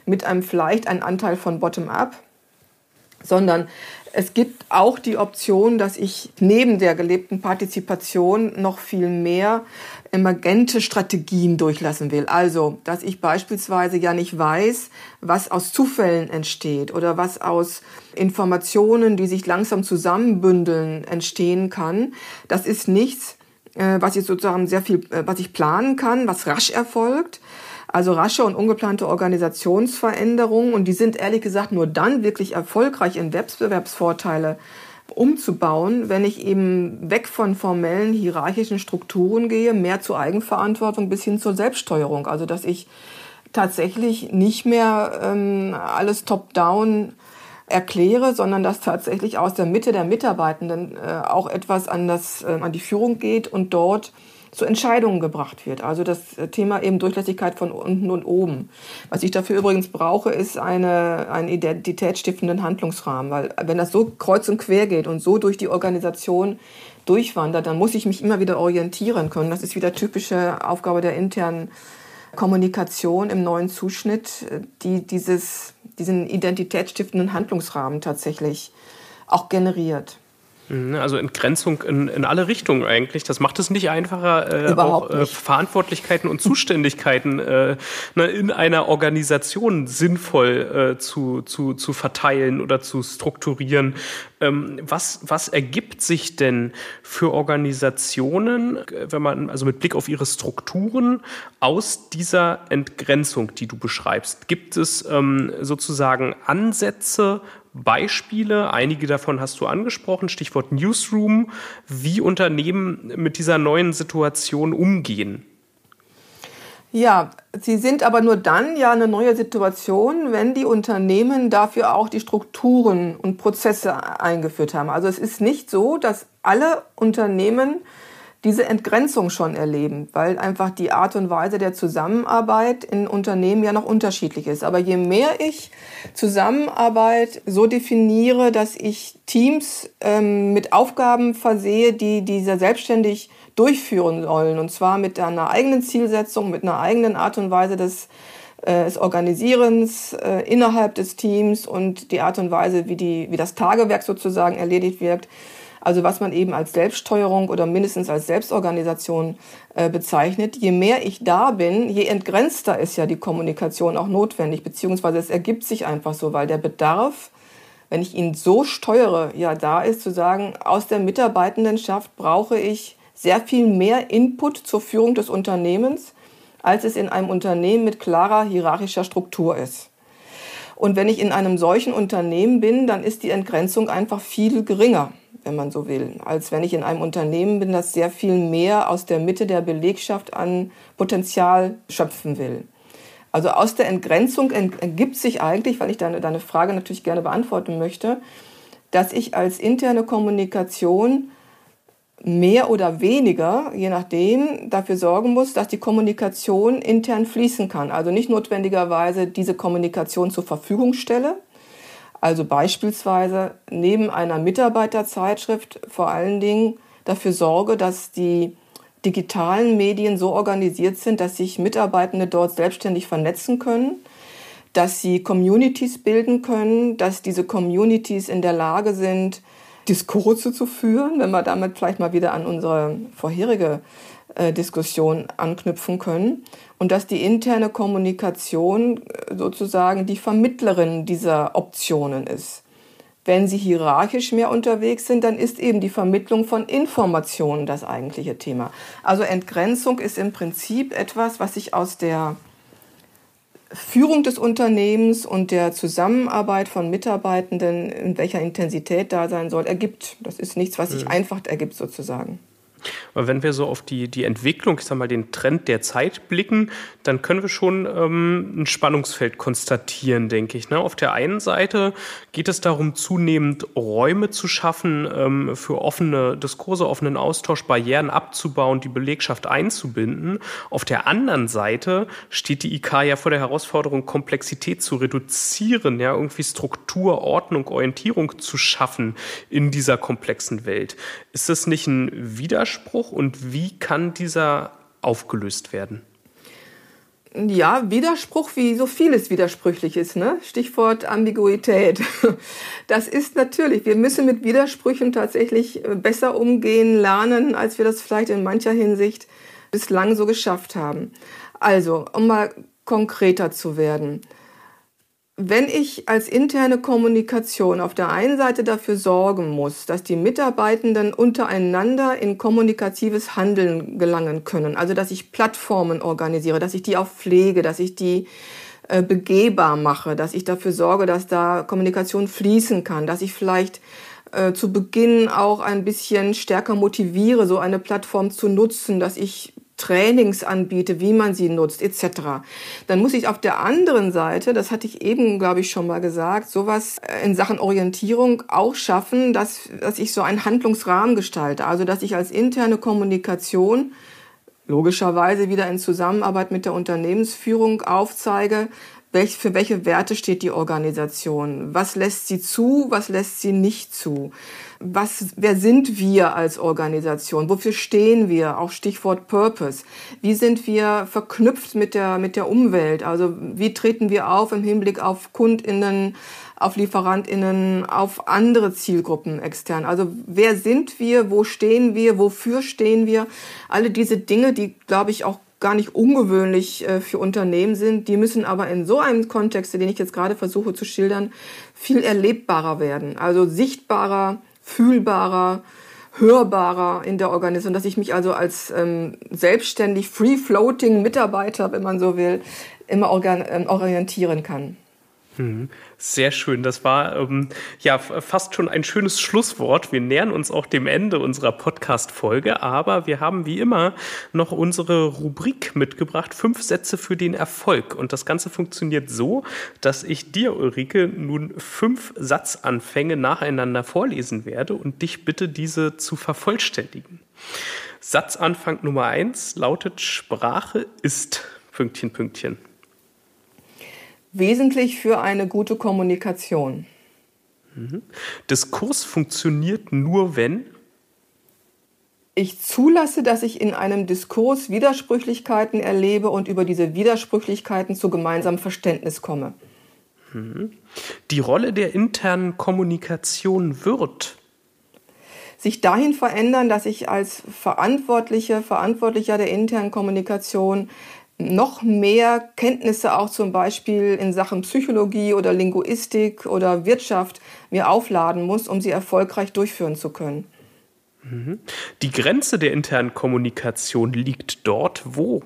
mit einem vielleicht einen Anteil von bottom-up, sondern es gibt auch die Option, dass ich neben der gelebten Partizipation noch viel mehr emergente Strategien durchlassen will. Also, dass ich beispielsweise ja nicht weiß, was aus Zufällen entsteht oder was aus Informationen, die sich langsam zusammenbündeln, entstehen kann. Das ist nichts, äh, was ich sozusagen sehr viel, äh, was ich planen kann, was rasch erfolgt, also rasche und ungeplante Organisationsveränderungen. Und die sind ehrlich gesagt nur dann wirklich erfolgreich in Wettbewerbsvorteile umzubauen, wenn ich eben weg von formellen hierarchischen Strukturen gehe, mehr zur Eigenverantwortung bis hin zur Selbststeuerung. Also dass ich tatsächlich nicht mehr ähm, alles top-down erkläre, sondern dass tatsächlich aus der Mitte der Mitarbeitenden äh, auch etwas an, das, äh, an die Führung geht und dort zu Entscheidungen gebracht wird. Also das Thema eben Durchlässigkeit von unten und oben. Was ich dafür übrigens brauche, ist eine, einen identitätsstiftenden Handlungsrahmen, weil wenn das so kreuz und quer geht und so durch die Organisation durchwandert, dann muss ich mich immer wieder orientieren können. Das ist wieder typische Aufgabe der internen Kommunikation im neuen Zuschnitt, die dieses, diesen identitätsstiftenden Handlungsrahmen tatsächlich auch generiert. Mhm, also Entgrenzung in, in alle Richtungen eigentlich. Das macht es nicht einfacher, äh, auch äh, Verantwortlichkeiten und Zuständigkeiten äh, ne, in einer Organisation sinnvoll äh, zu, zu, zu verteilen oder zu strukturieren. Ähm, was, was ergibt sich denn für Organisationen, wenn man also mit Blick auf ihre Strukturen aus dieser Entgrenzung, die du beschreibst? Gibt es ähm, sozusagen Ansätze, Beispiele, einige davon hast du angesprochen, Stichwort Newsroom, wie Unternehmen mit dieser neuen Situation umgehen. Ja, sie sind aber nur dann ja eine neue Situation, wenn die Unternehmen dafür auch die Strukturen und Prozesse eingeführt haben. Also es ist nicht so, dass alle Unternehmen diese Entgrenzung schon erleben, weil einfach die Art und Weise der Zusammenarbeit in Unternehmen ja noch unterschiedlich ist. Aber je mehr ich Zusammenarbeit so definiere, dass ich Teams ähm, mit Aufgaben versehe, die diese selbstständig durchführen sollen, und zwar mit einer eigenen Zielsetzung, mit einer eigenen Art und Weise des äh, des Organisierens äh, innerhalb des Teams und die Art und Weise, wie, die, wie das Tagewerk sozusagen erledigt wird, also was man eben als Selbststeuerung oder mindestens als Selbstorganisation äh, bezeichnet. Je mehr ich da bin, je entgrenzter ist ja die Kommunikation auch notwendig, beziehungsweise es ergibt sich einfach so, weil der Bedarf, wenn ich ihn so steuere, ja da ist, zu sagen, aus der Mitarbeitendenschaft brauche ich sehr viel mehr Input zur Führung des Unternehmens, als es in einem Unternehmen mit klarer hierarchischer Struktur ist. Und wenn ich in einem solchen Unternehmen bin, dann ist die Entgrenzung einfach viel geringer wenn man so will, als wenn ich in einem Unternehmen bin, das sehr viel mehr aus der Mitte der Belegschaft an Potenzial schöpfen will. Also aus der Entgrenzung ergibt sich eigentlich, weil ich deine, deine Frage natürlich gerne beantworten möchte, dass ich als interne Kommunikation mehr oder weniger, je nachdem, dafür sorgen muss, dass die Kommunikation intern fließen kann. Also nicht notwendigerweise diese Kommunikation zur Verfügung stelle, Also beispielsweise neben einer Mitarbeiterzeitschrift vor allen Dingen dafür sorge, dass die digitalen Medien so organisiert sind, dass sich Mitarbeitende dort selbstständig vernetzen können, dass sie Communities bilden können, dass diese Communities in der Lage sind, Diskurse zu führen, wenn wir damit vielleicht mal wieder an unsere vorherige äh, Diskussion anknüpfen können und dass die interne Kommunikation äh, sozusagen die Vermittlerin dieser Optionen ist. Wenn Sie hierarchisch mehr unterwegs sind, dann ist eben die Vermittlung von Informationen das eigentliche Thema. Also Entgrenzung ist im Prinzip etwas, was sich aus der Führung des Unternehmens und der Zusammenarbeit von Mitarbeitenden, in welcher Intensität da sein soll, ergibt. Das ist nichts, was sich mhm. einfach ergibt sozusagen. Aber wenn wir so auf die, die Entwicklung, ich sag mal, den Trend der Zeit blicken, dann können wir schon ähm, ein Spannungsfeld konstatieren, denke ich. Ne? Auf der einen Seite geht es darum, zunehmend Räume zu schaffen, ähm, für offene Diskurse, offenen Austausch, Barrieren abzubauen, die Belegschaft einzubinden. Auf der anderen Seite steht die IK ja vor der Herausforderung, Komplexität zu reduzieren, ja, irgendwie Struktur, Ordnung, Orientierung zu schaffen in dieser komplexen Welt. Ist das nicht ein Widerspruch? Widerspruch und wie kann dieser aufgelöst werden? Ja, Widerspruch, wie so vieles widersprüchlich ist, ne? Stichwort Ambiguität. Das ist natürlich, wir müssen mit Widersprüchen tatsächlich äh, besser umgehen lernen, als wir das vielleicht in mancher Hinsicht bislang so geschafft haben. Also, um mal konkreter zu werden wenn ich als interne Kommunikation auf der einen Seite dafür sorgen muss, dass die Mitarbeitenden untereinander in kommunikatives Handeln gelangen können, also dass ich Plattformen organisiere, dass ich die auch pflege, dass ich die äh, begehbar mache, dass ich dafür sorge, dass da Kommunikation fließen kann, dass ich vielleicht äh, zu Beginn auch ein bisschen stärker motiviere, so eine Plattform zu nutzen, dass ich Trainings anbiete, wie man sie nutzt, etc. Dann muss ich auf der anderen Seite, das hatte ich eben, glaube ich, schon mal gesagt, sowas äh, in Sachen Orientierung auch schaffen, dass, dass ich so einen Handlungsrahmen gestalte. Also, dass ich als interne Kommunikation logischerweise wieder in Zusammenarbeit mit der Unternehmensführung aufzeige, welch, für welche Werte steht die Organisation? Was lässt sie zu? Was lässt sie nicht zu? Was, wer sind wir als Organisation? Wofür stehen wir? Auch Stichwort Purpose. Wie sind wir verknüpft mit der, mit der Umwelt? Also wie treten wir auf im Hinblick auf KundInnen, auf LieferantInnen, auf andere Zielgruppen extern? Also wer sind wir? Wo stehen wir? Wofür stehen wir? Alle diese Dinge, die, glaube ich, auch gar nicht ungewöhnlich äh, für Unternehmen sind. Die müssen aber in so einem Kontext, den ich jetzt gerade versuche zu schildern, viel erlebbarer werden. Also sichtbarer, fühlbarer, hörbarer in der Organisation, dass ich mich also als ähm, selbstständig free-floating Mitarbeiter, wenn man so will, immer ähm, orientieren kann. Mhm. Sehr schön. Das war ähm, ja fast schon ein schönes Schlusswort. Wir nähern uns auch dem Ende unserer Podcast-Folge, aber wir haben wie immer noch unsere Rubrik mitgebracht: Fünf Sätze für den Erfolg. Und das Ganze funktioniert so, dass ich dir, Ulrike, nun fünf Satzanfänge nacheinander vorlesen werde und dich bitte, diese zu vervollständigen. Satzanfang Nummer eins lautet: Sprache ist Pünktchen, Pünktchen wesentlich für eine gute Kommunikation. Mhm. Diskurs funktioniert nur, wenn ich zulasse, dass ich in einem Diskurs Widersprüchlichkeiten erlebe und über diese Widersprüchlichkeiten zu gemeinsamem Verständnis komme. Mhm. Die Rolle der internen Kommunikation wird sich dahin verändern, dass ich als Verantwortliche, Verantwortlicher der internen Kommunikation noch mehr Kenntnisse auch zum Beispiel in Sachen Psychologie oder Linguistik oder Wirtschaft mir aufladen muss, um sie erfolgreich durchführen zu können. Mhm. Die Grenze der internen Kommunikation liegt dort wo?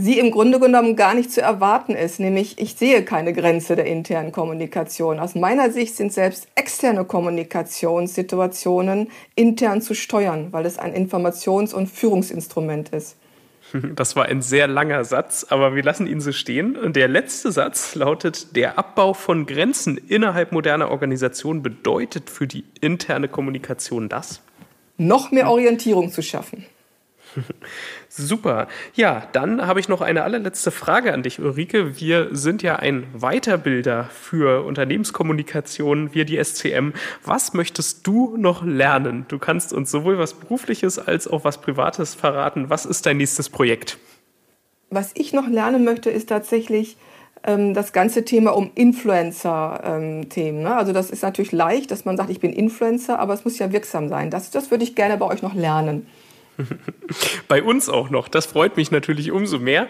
Sie im Grunde genommen gar nicht zu erwarten ist, nämlich ich sehe keine Grenze der internen Kommunikation. Aus meiner Sicht sind selbst externe Kommunikationssituationen intern zu steuern, weil es ein Informations- und Führungsinstrument ist. Das war ein sehr langer Satz, aber wir lassen ihn so stehen. Und der letzte Satz lautet, der Abbau von Grenzen innerhalb moderner Organisationen bedeutet für die interne Kommunikation das? Noch mehr Orientierung zu schaffen. Super. Ja, dann habe ich noch eine allerletzte Frage an dich, Ulrike. Wir sind ja ein Weiterbilder für Unternehmenskommunikation, wir die SCM. Was möchtest du noch lernen? Du kannst uns sowohl was Berufliches als auch was Privates verraten. Was ist dein nächstes Projekt? Was ich noch lernen möchte, ist tatsächlich ähm, das ganze Thema um Influencer-Themen. Ähm, ne? Also das ist natürlich leicht, dass man sagt, ich bin Influencer, aber es muss ja wirksam sein. Das, das würde ich gerne bei euch noch lernen. Bei uns auch noch. Das freut mich natürlich umso mehr.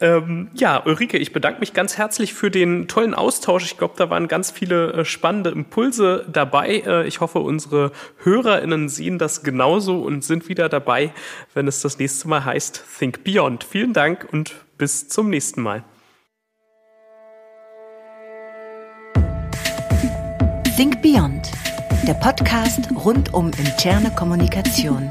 Ähm, ja, Ulrike, ich bedanke mich ganz herzlich für den tollen Austausch. Ich glaube, da waren ganz viele äh, spannende Impulse dabei. Äh, ich hoffe, unsere HörerInnen sehen das genauso und sind wieder dabei, wenn es das nächste Mal heißt Think Beyond. Vielen Dank und bis zum nächsten Mal. Think Beyond, der Podcast rund um interne Kommunikation.